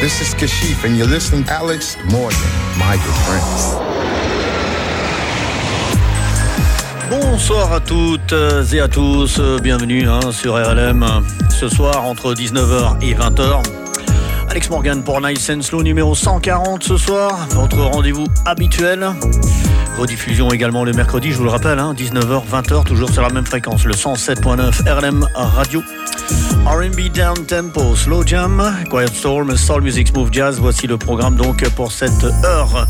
this is Kashif, and you're listening to Alex Morgan, my good friends. Bonsoir à toutes et à tous, bienvenue hein, sur RLM ce soir entre 19h et 20h. Alex Morgan pour Nice Slow numéro 140 ce soir, votre rendez-vous habituel. Rediffusion également le mercredi, je vous le rappelle, hein, 19h, 20h, toujours sur la même fréquence, le 107.9 RLM Radio. R&B Down Tempo, Slow Jam, Quiet Storm, Soul Music, Smooth Jazz. Voici le programme donc pour cette heure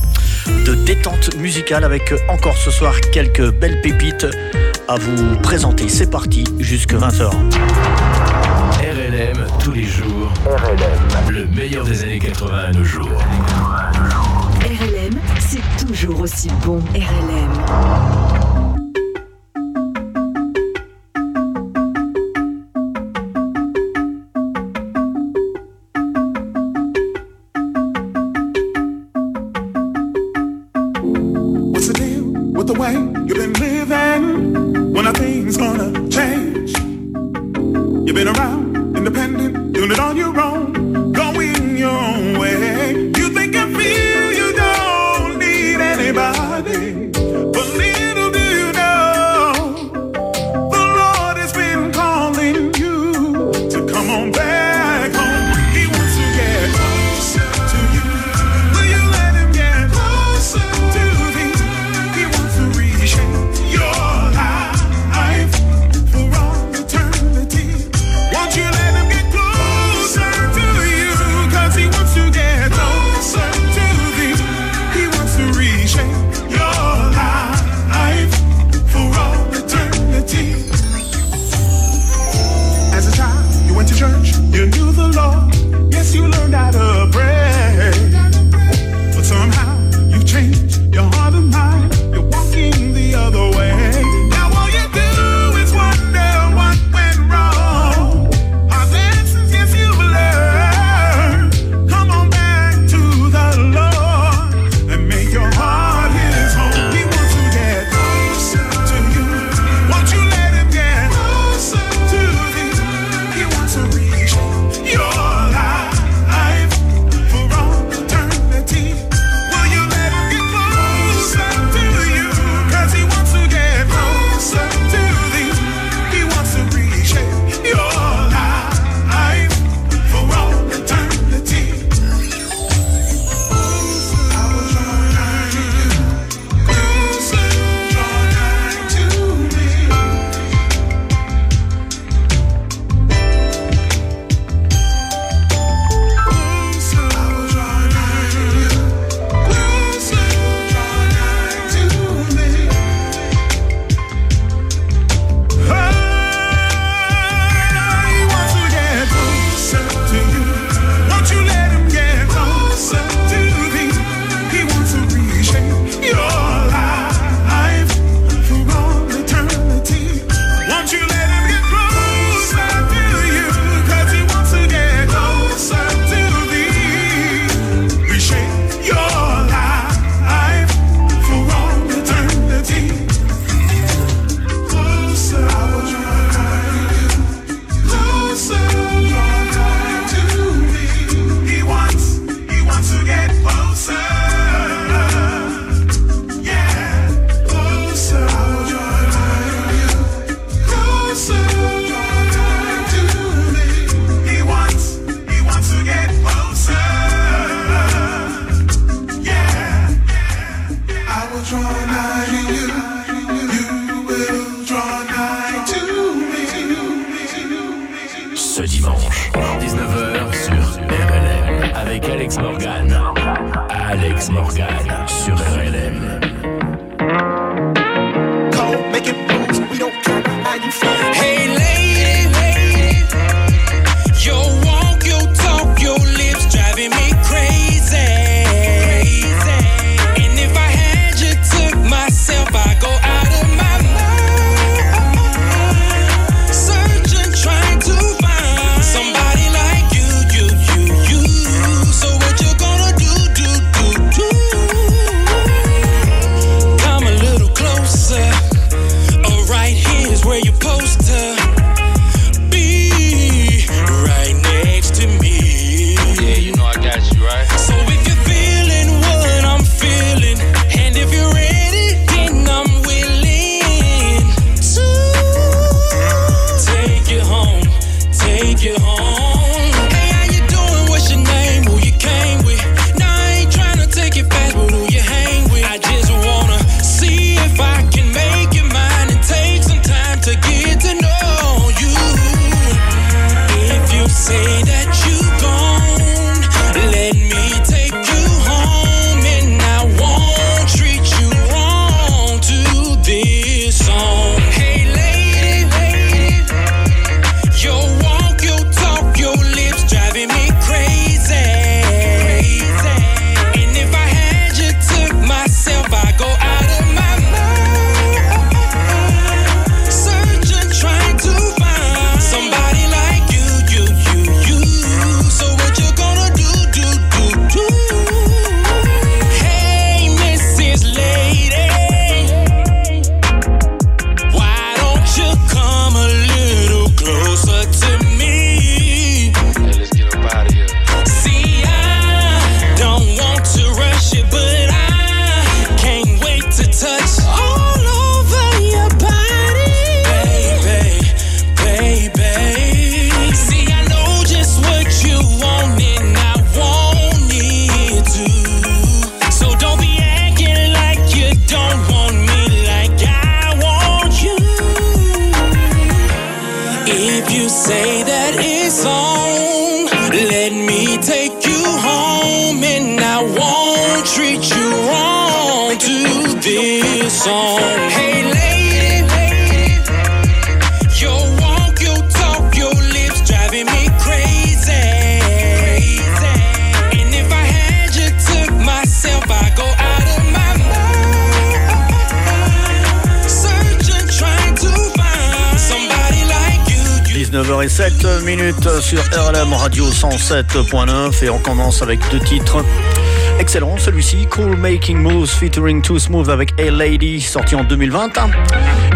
de détente musicale avec encore ce soir quelques belles pépites à vous présenter. C'est parti jusque 20h. RLM tous les jours. RLM. Le meilleur des années 80 à nos jours. Toujours aussi bon. RLM. You. 19h07 minutes sur RLM Radio 107.9 et on commence avec deux titres. Excellent, celui-ci, Cool Making Moves featuring Too Smooth avec A Lady, sorti en 2020.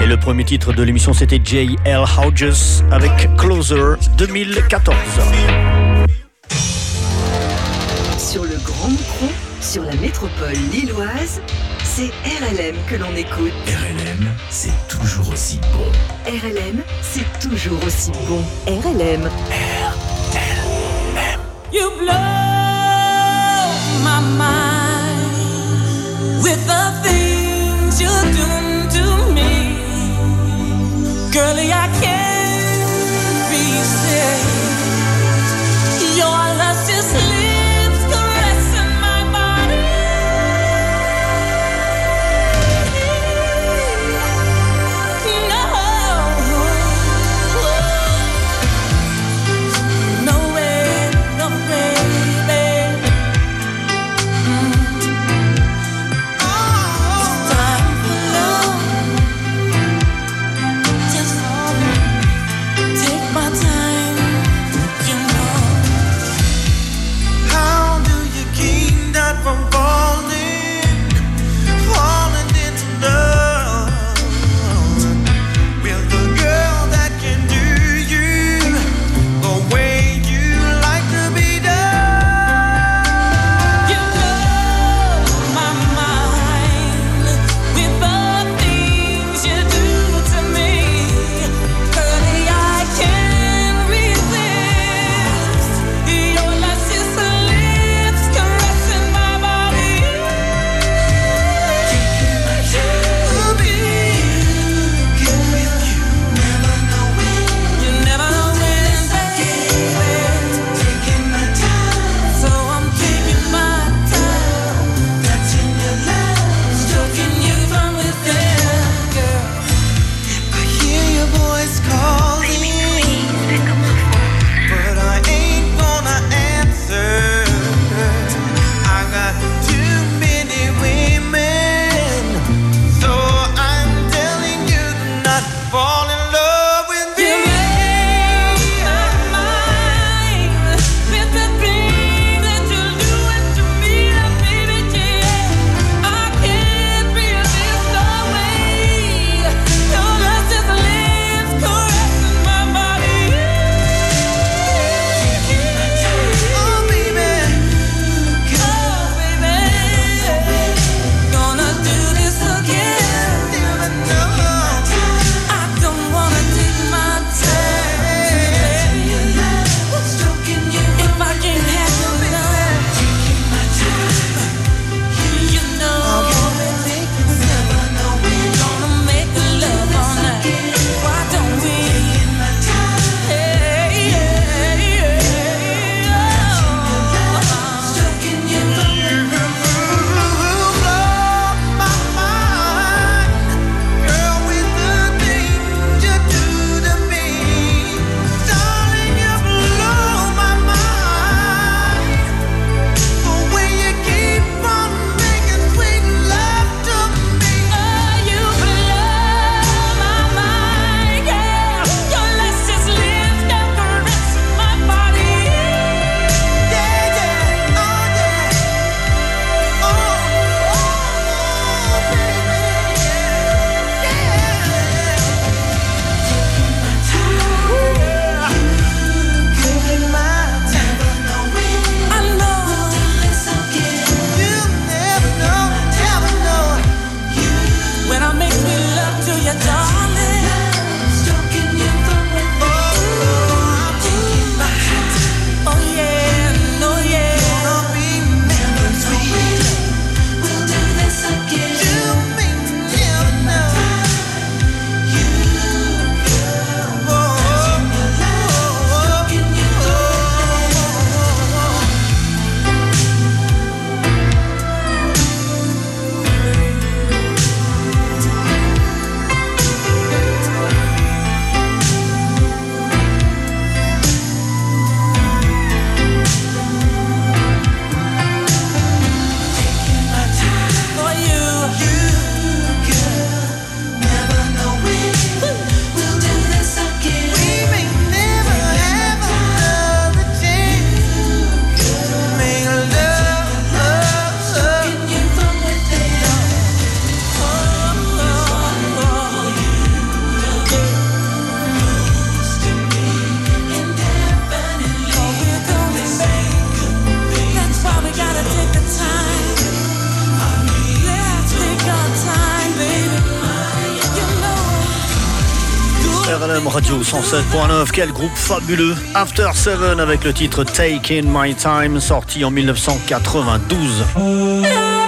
Et le premier titre de l'émission, c'était J.L. Hodges avec Closer 2014. Sur le Grand Micron, sur la métropole lilloise, c'est RLM que l'on écoute. RLM, c'est toujours aussi bon. RLM, c'est toujours aussi bon. RLM. RLM. You blow my mind with the things you do to me. Girlie, I can't Radio 107.9. Quel groupe fabuleux. After Seven avec le titre Take in My Time, sorti en 1992.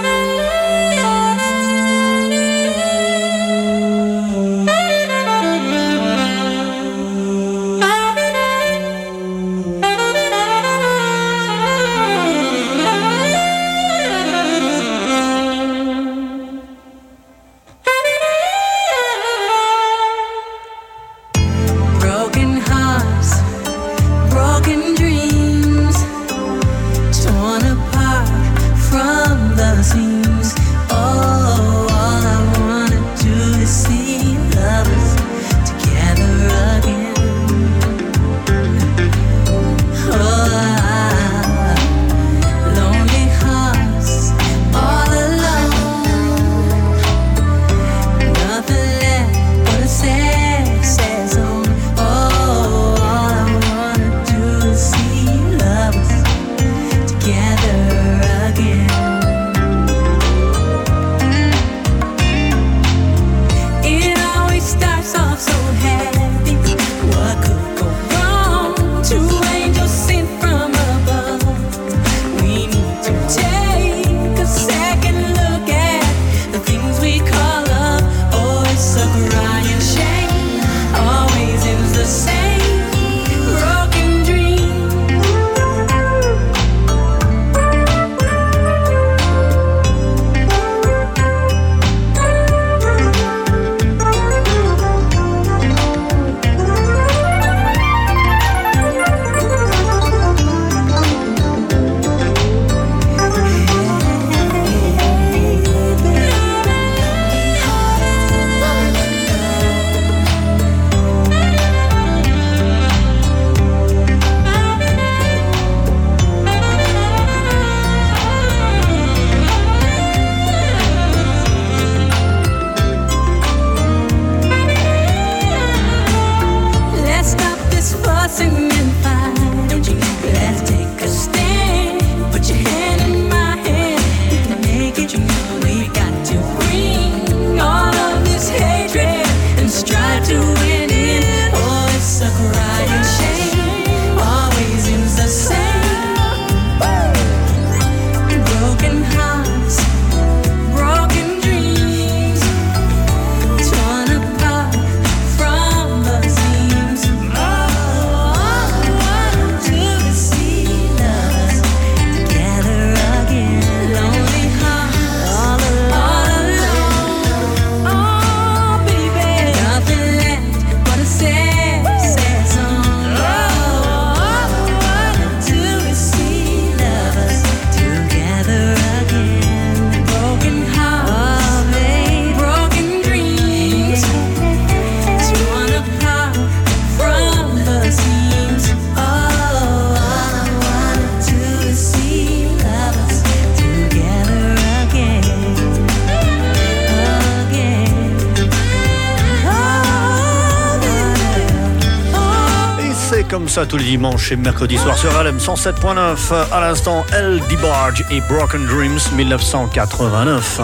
Tous les dimanches et mercredi soir sur LM 107.9. À l'instant, El DeBarge et Broken Dreams 1989.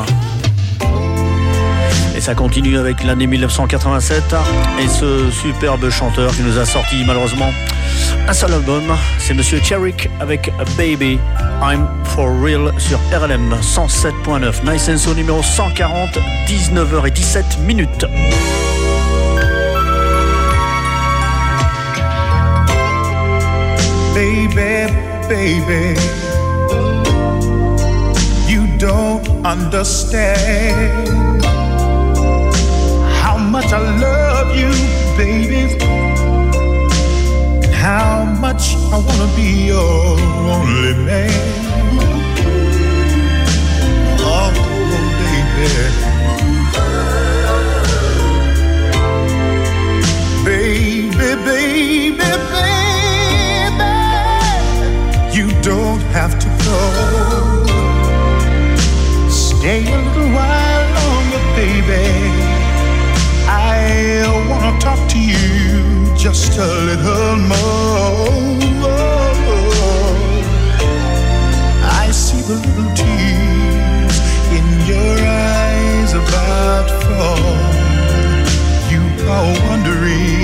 Et ça continue avec l'année 1987 et ce superbe chanteur qui nous a sorti malheureusement un seul album. C'est Monsieur Cherrick avec Baby I'm For Real sur RLM 107.9. Nice and So numéro 140, 19h17 minutes. Baby, baby. You don't understand how much I love you, baby. How much I wanna be your only man. Oh. Baby, just a little more. I see the little tears in your eyes about to fall. You are wondering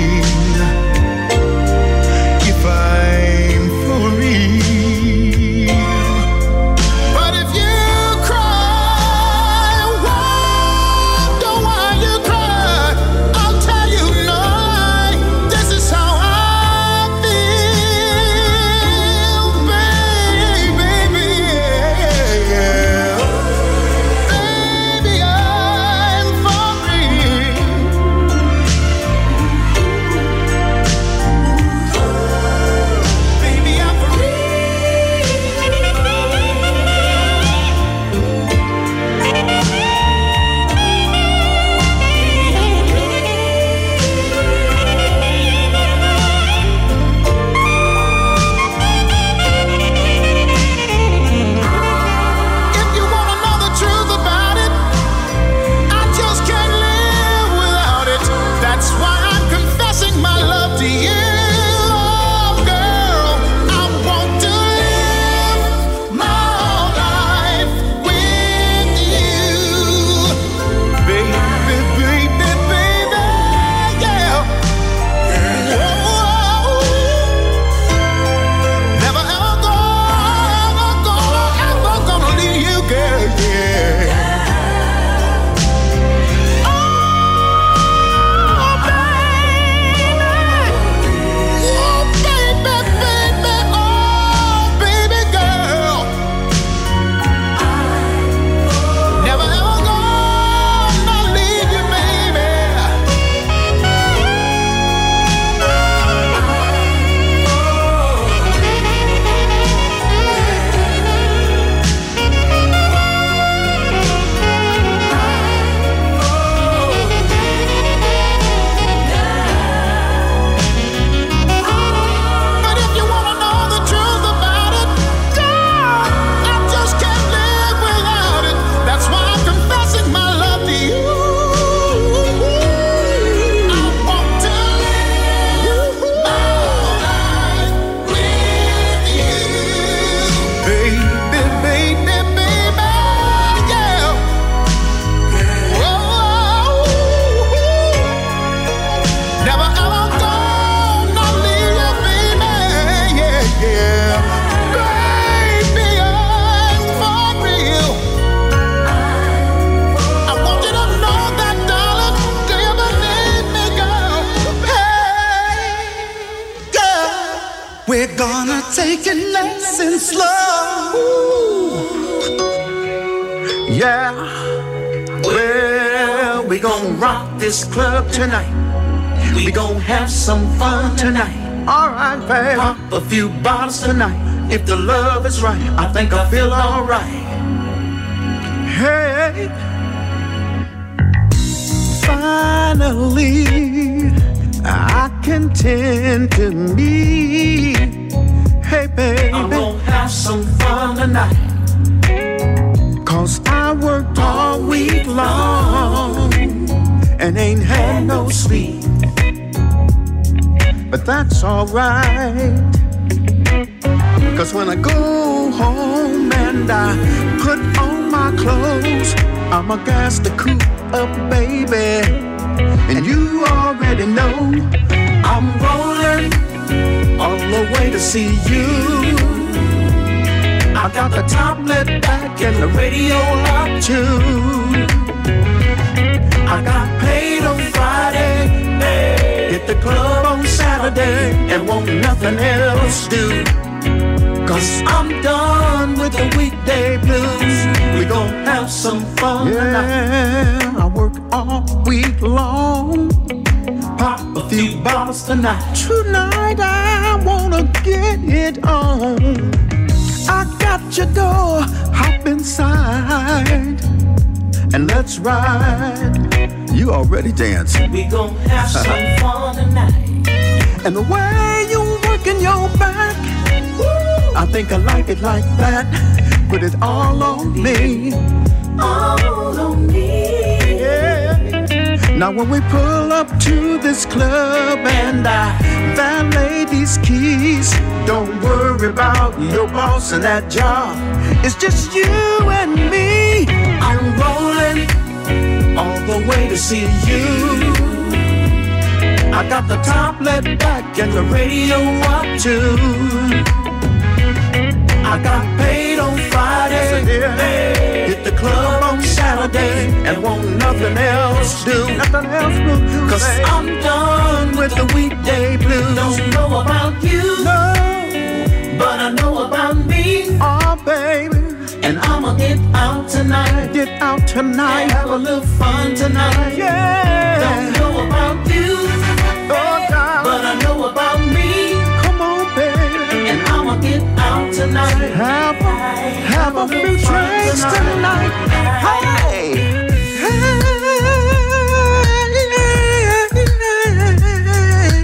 rock this club tonight. We gon' have some fun tonight. Alright, baby. Pop a few bottles tonight. If the love is right, I think I feel alright. Hey. Finally, I can tend to me. Hey, baby. I'm gonna have some fun tonight. Cause I worked all week long and ain't had no sleep. But that's alright. Cause when I go home and I put on my clothes, I'ma gas the coupe up, baby. And you already know I'm rolling all the way to see you. I got the top lit back and the radio up too. I got paid on Friday, hit the club on Saturday, and won't nothing else do. Cause I'm done with the weekday blues. We gon' have some fun yeah, tonight. I work all week long. Pop a few bottles tonight. Tonight I wanna get it on. I got your door, hop inside. And let's ride. You already dancing. We gon' have some fun tonight. And the way you working your back I think I like it like that. Put it all on me. All on me. Yeah. Now when we pull up to this club and I valet these keys, don't worry about your boss and that job. It's just you and me. I'm rolling all the way to see you. I got the top let back and the radio up too. I got paid on Friday. Hit the club on Saturday and won't nothing else do. Nothing else will do. Cause. I'm done with the weekday blues. Don't know about you. No. But I know about me. Oh, baby. And I'ma get out tonight. Get out tonight. Have a little fun tonight. Yeah. Don't know about you. Oh. But I know about me. Come on, baby. And I'ma get out tonight. Have a, have a few drinks tonight. Hey. hey.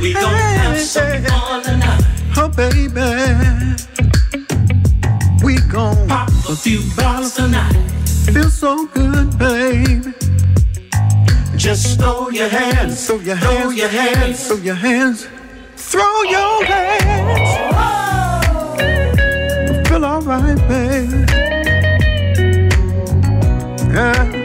We gon' have some fun tonight. Oh, baby. We gon' pop a few bottles tonight. Feel so good, baby. Just throw your hands, throw your hands, throw your hands, throw your hands, throw your hands feel alright, baby. Yeah.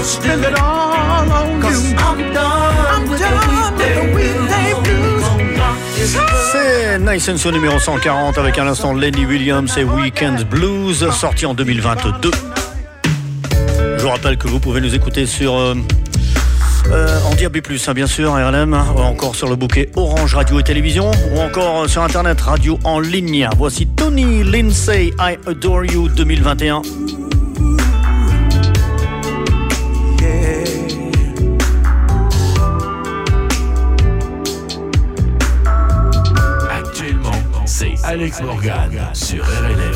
Else spill it all on Cause you. I'm done, I'm with, done the with the weekday blues. C'est Nice and So numéro 140 avec un instant Lenny Williams et Weekend Blues sorti en 2022. Je vous rappelle que vous pouvez nous écouter sur euh, euh, en DAB+, hein, bien sûr, RLM, ou encore sur le bouquet Orange Radio et Télévision, ou encore sur Internet Radio en ligne. Voici Tony Lindsay, I Adore You 2021. Alex Morgan sur RLM.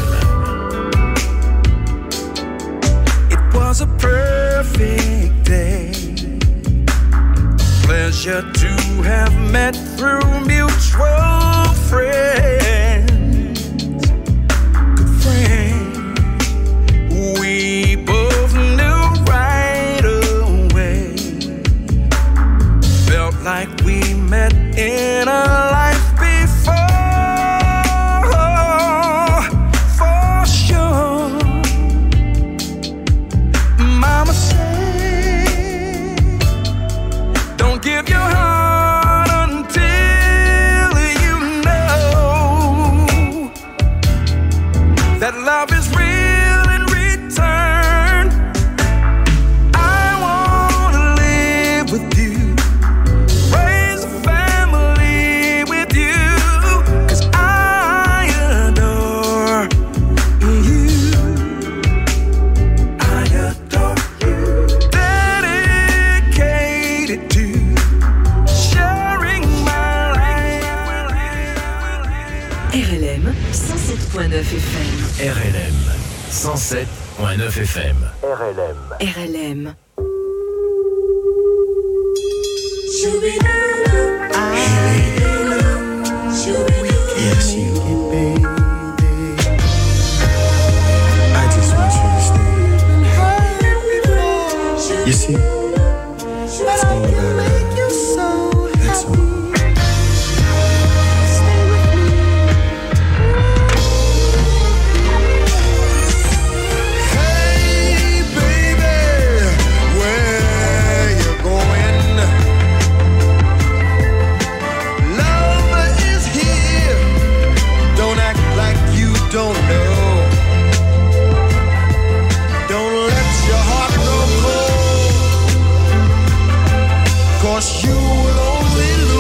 It was a perfect day. Pleasure to have met through mutual friends. you will only lose.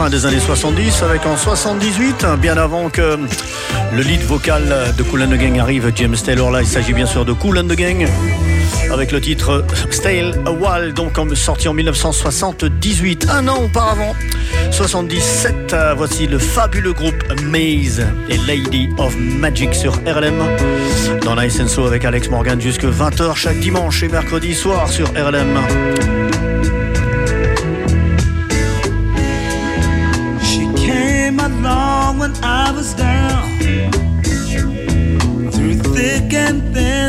Fin des années 70, avec en 78, bien avant que le lead vocal de Cool and the Gang arrive, James Taylor. Là, il s'agit bien sûr de Cool and the Gang, avec le titre Stale a donc sorti en 1978, un an auparavant. 77, euh, voici le fabuleux groupe Maze et Lady of Magic sur RLM. Dans Nice and So avec Alex Morgan jusque 20h chaque dimanche et mercredi soir sur RLM.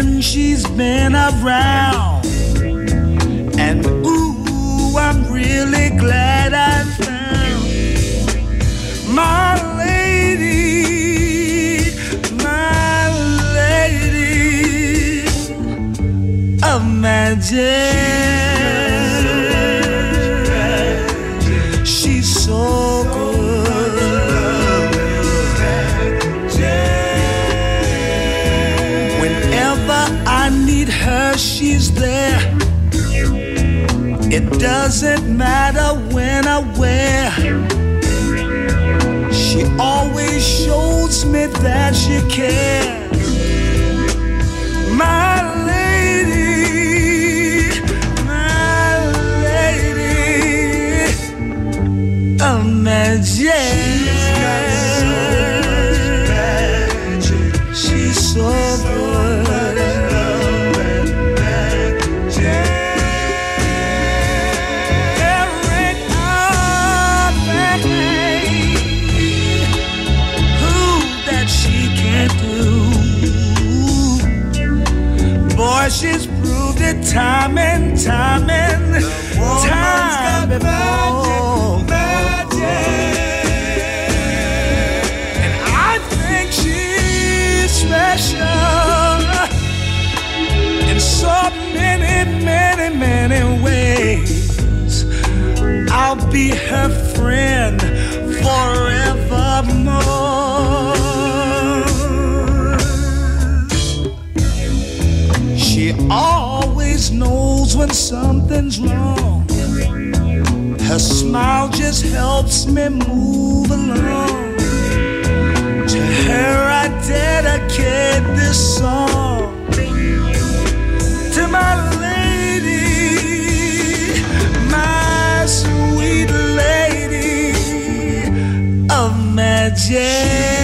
Thin, she's been around. And ooh, I'm really glad I found my lady, my lady of magic. Doesn't matter when I wear. She always shows me that she cares. Proved it time and time and time before. Magic, And I think she's special in so many, many, many ways. I'll be her friend forevermore. When something's wrong. Her smile just helps me move along. To her, I dedicate this song. To my lady, my sweet lady of magic.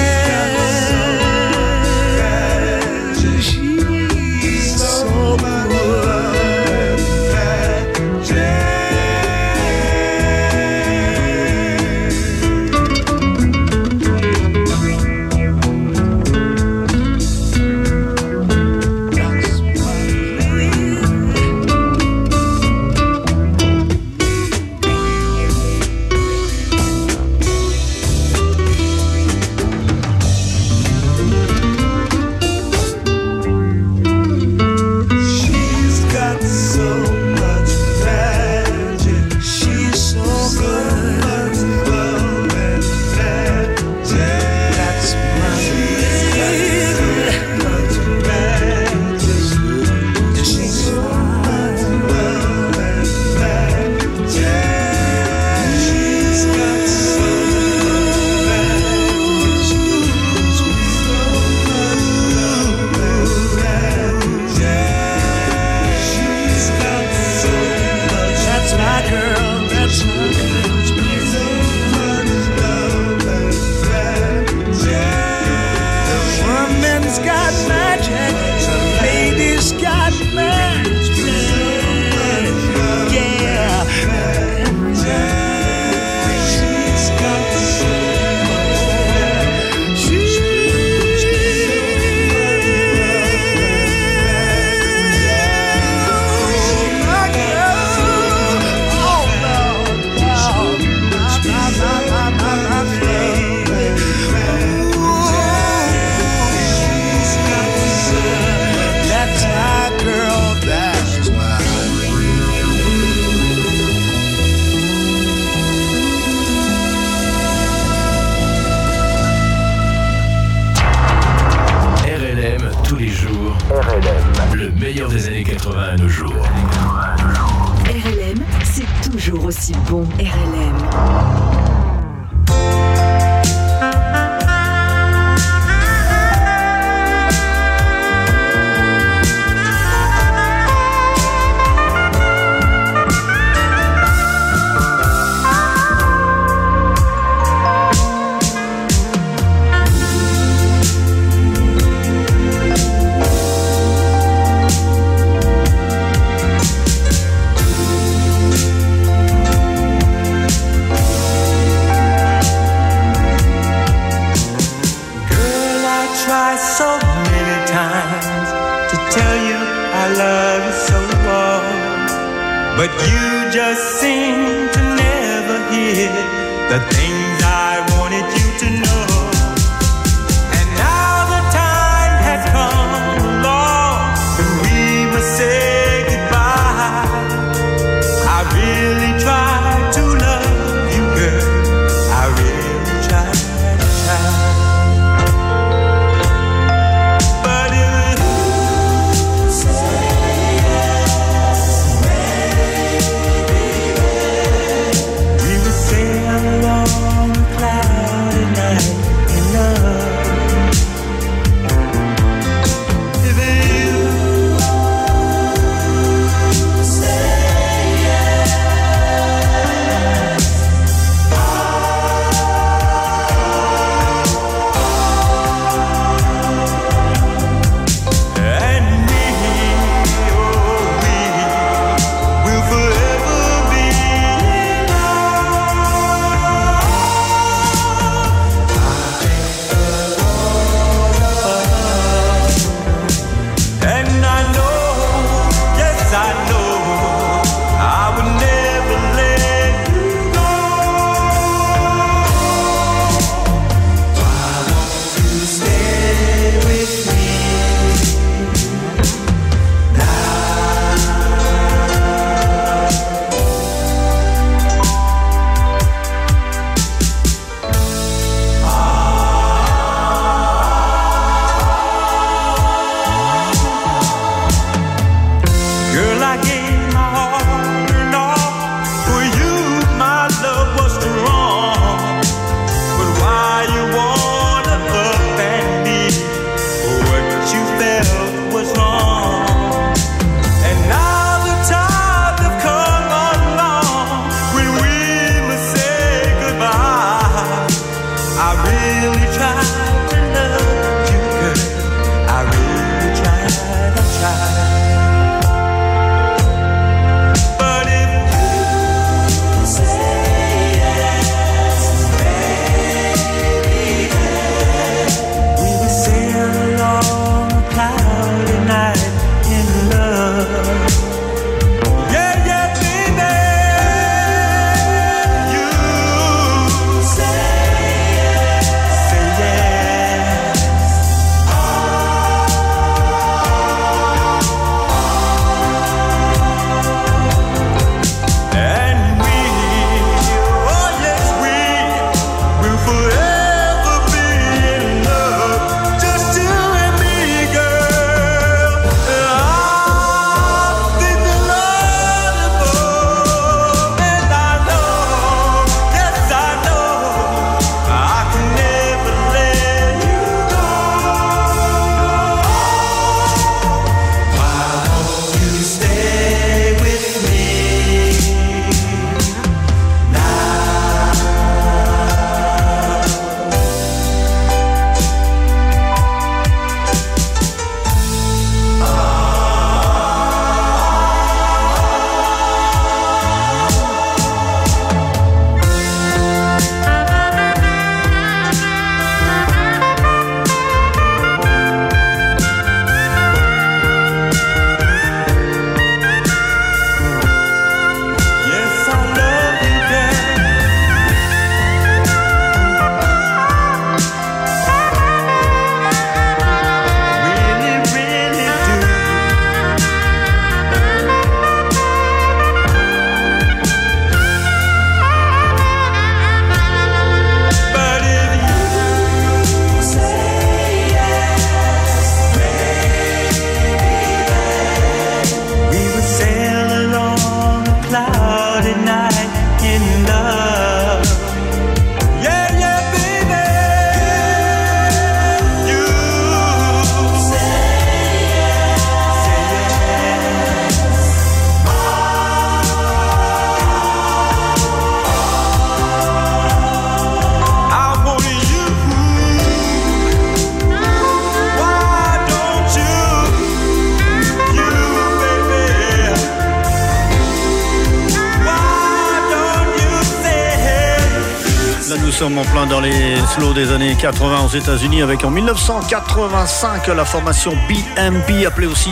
Des années 80 aux États-Unis avec en 1985 la formation BMP appelée aussi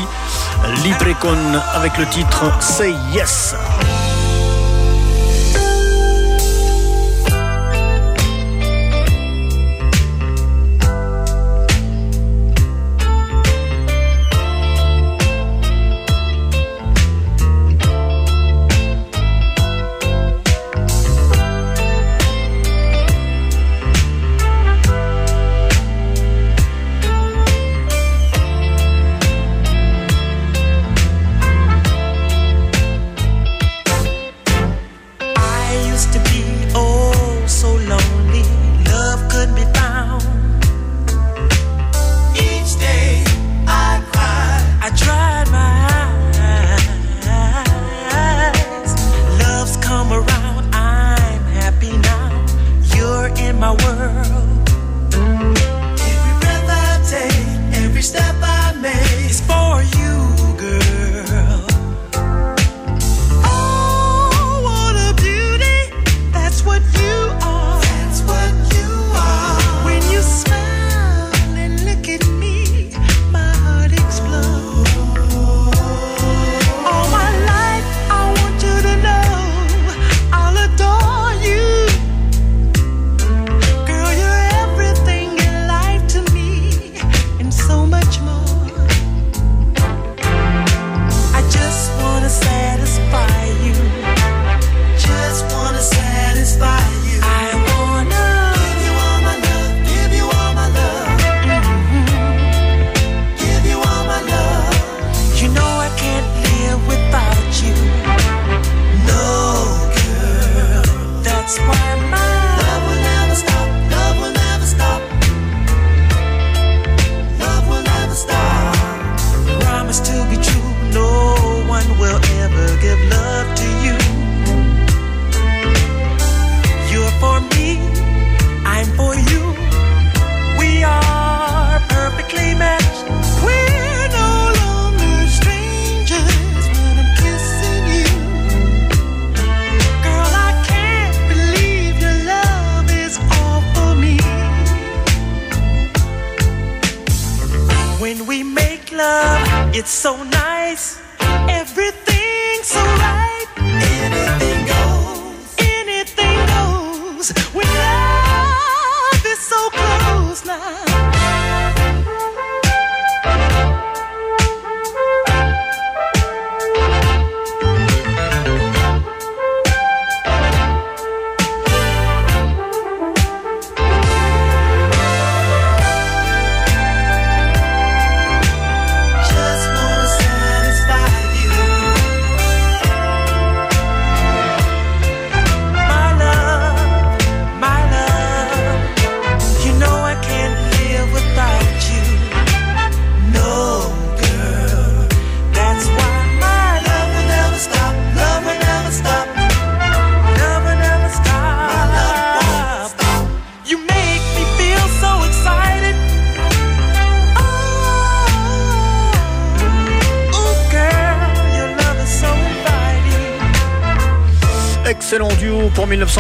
Librecon avec le titre Say Yes.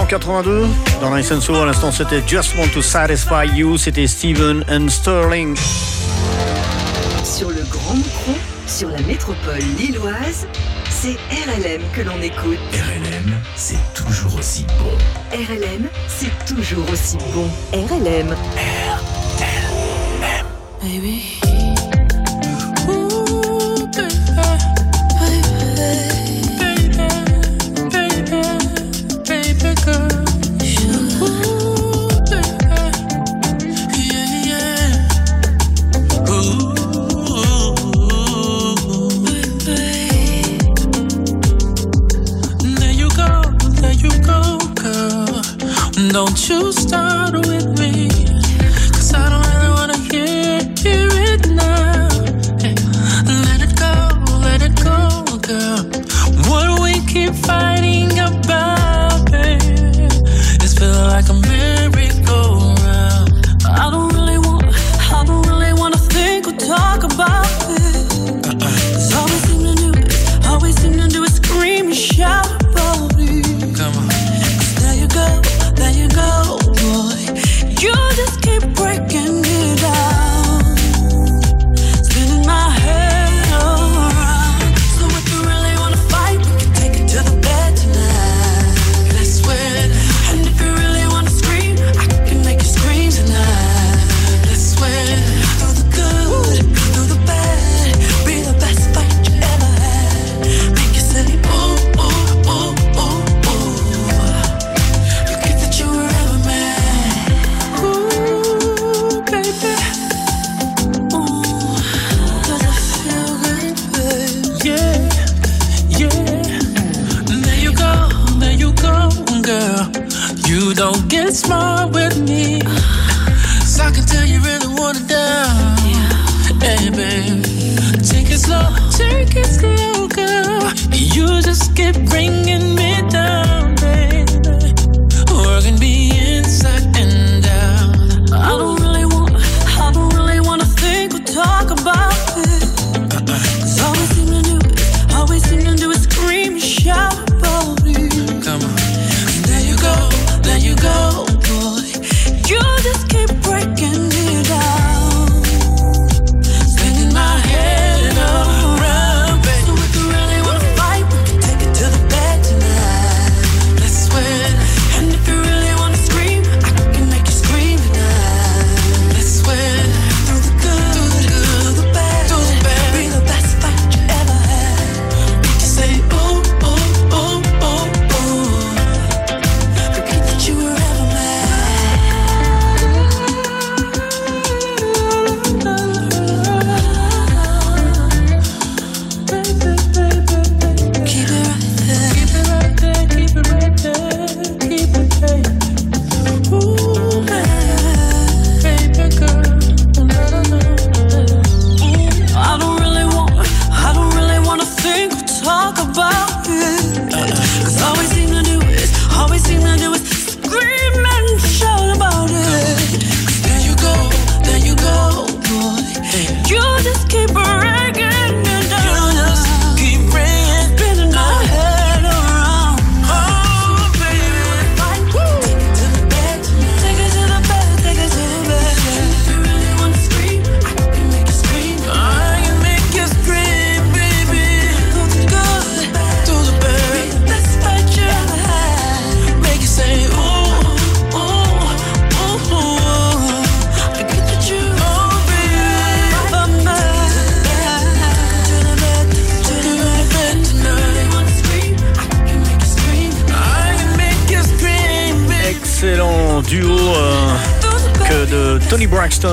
1982. Dans Nice and Soul, à l'instant, c'était Just Want to Satisfy You. C'était Steven and Sterling. Sur le Grand Moucron, sur la métropole lilloise, c'est RLM que l'on écoute. RLM, c'est toujours aussi bon. RLM, c'est toujours aussi bon. RLM. RLM. Baby.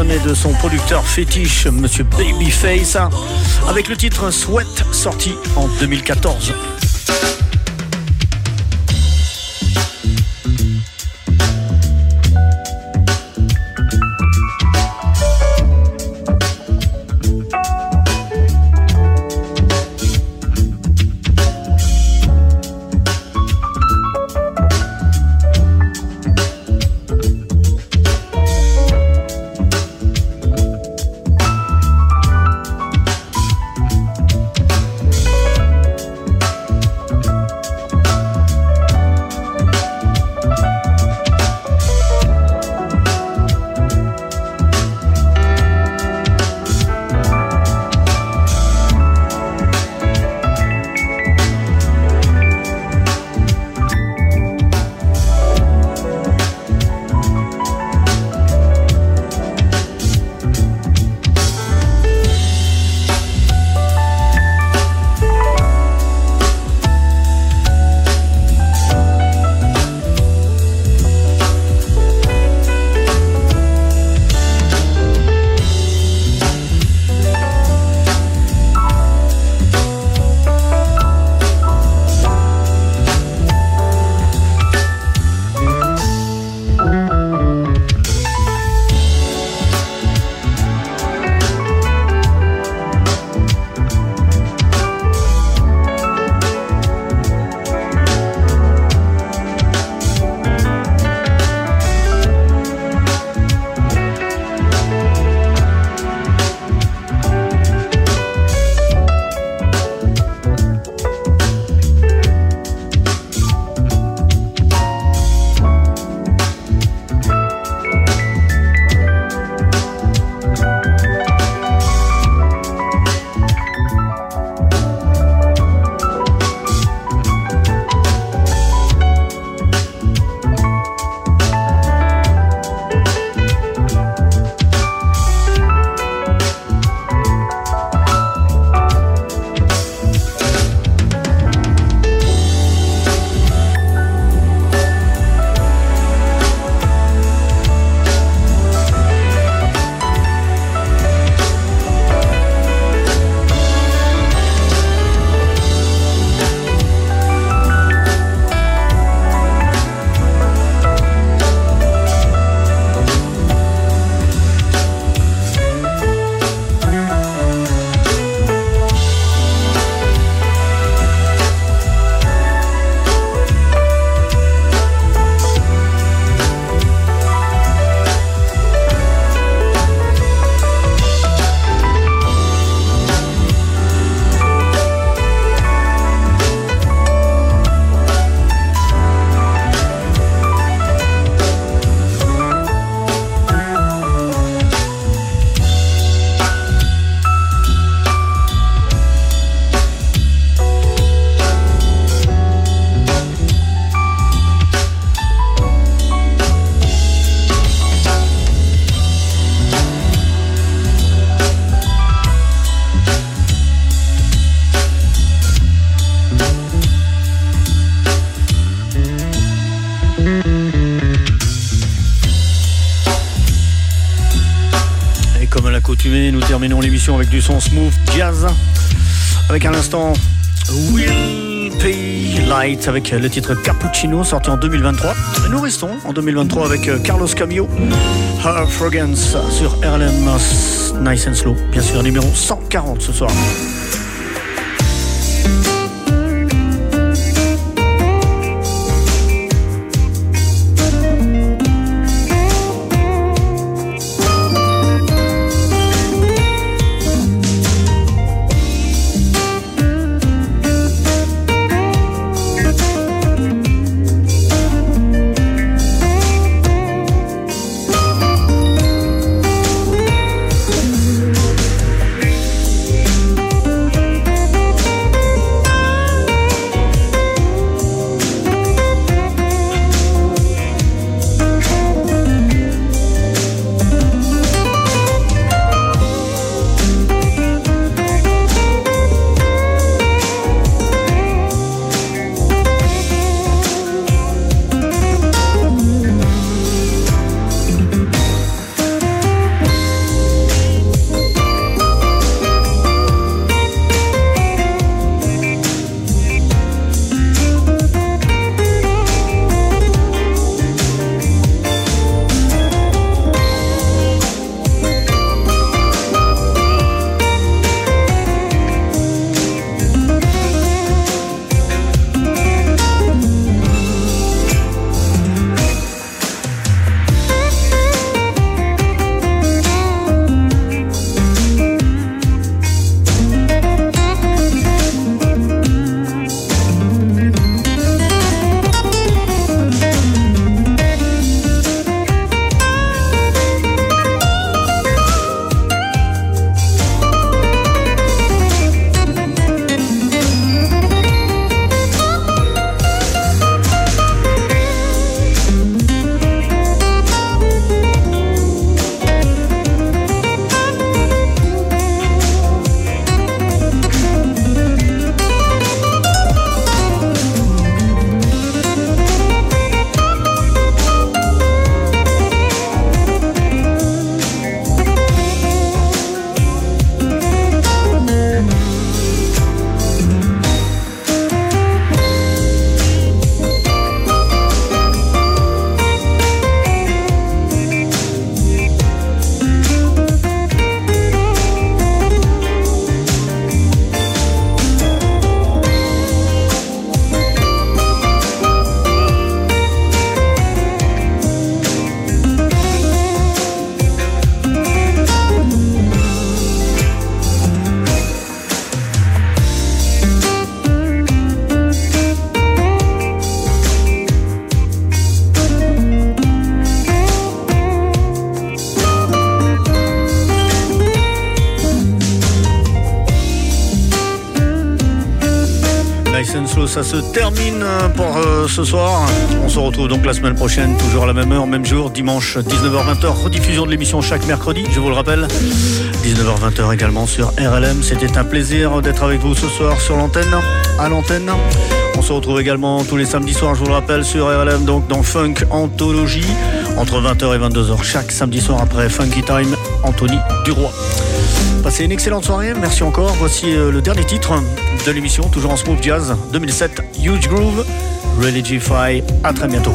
De son producteur fétiche, Monsieur Babyface, avec le titre Sweat sorti en 2014. Avec du son smooth jazz. Avec un instant Will Pay Light avec le titre Cappuccino sorti en 2023. Et nous restons en 2023 avec euh, Carlos Camillo, Her Fragrance sur RLM Nice and Slow. Bien sûr, numéro 140 ce soir. Ça se termine pour euh, ce soir. On se retrouve donc la semaine prochaine, toujours à la même heure, même jour, dimanche 19h-20h, rediffusion de l'émission chaque mercredi, je vous le rappelle. 19h-20h également sur RLM. C'était un plaisir d'être avec vous ce soir sur l'antenne, à l'antenne. On se retrouve également tous les samedis soirs, je vous le rappelle, sur RLM, donc dans Funk Anthologie, entre 20h et 22h chaque samedi soir après Funky Time, Anthony Duroy. Passez une excellente soirée, merci encore. Voici euh, le dernier titre de l'émission, toujours en smooth jazz 2007, Huge Groove, Religify. À très bientôt.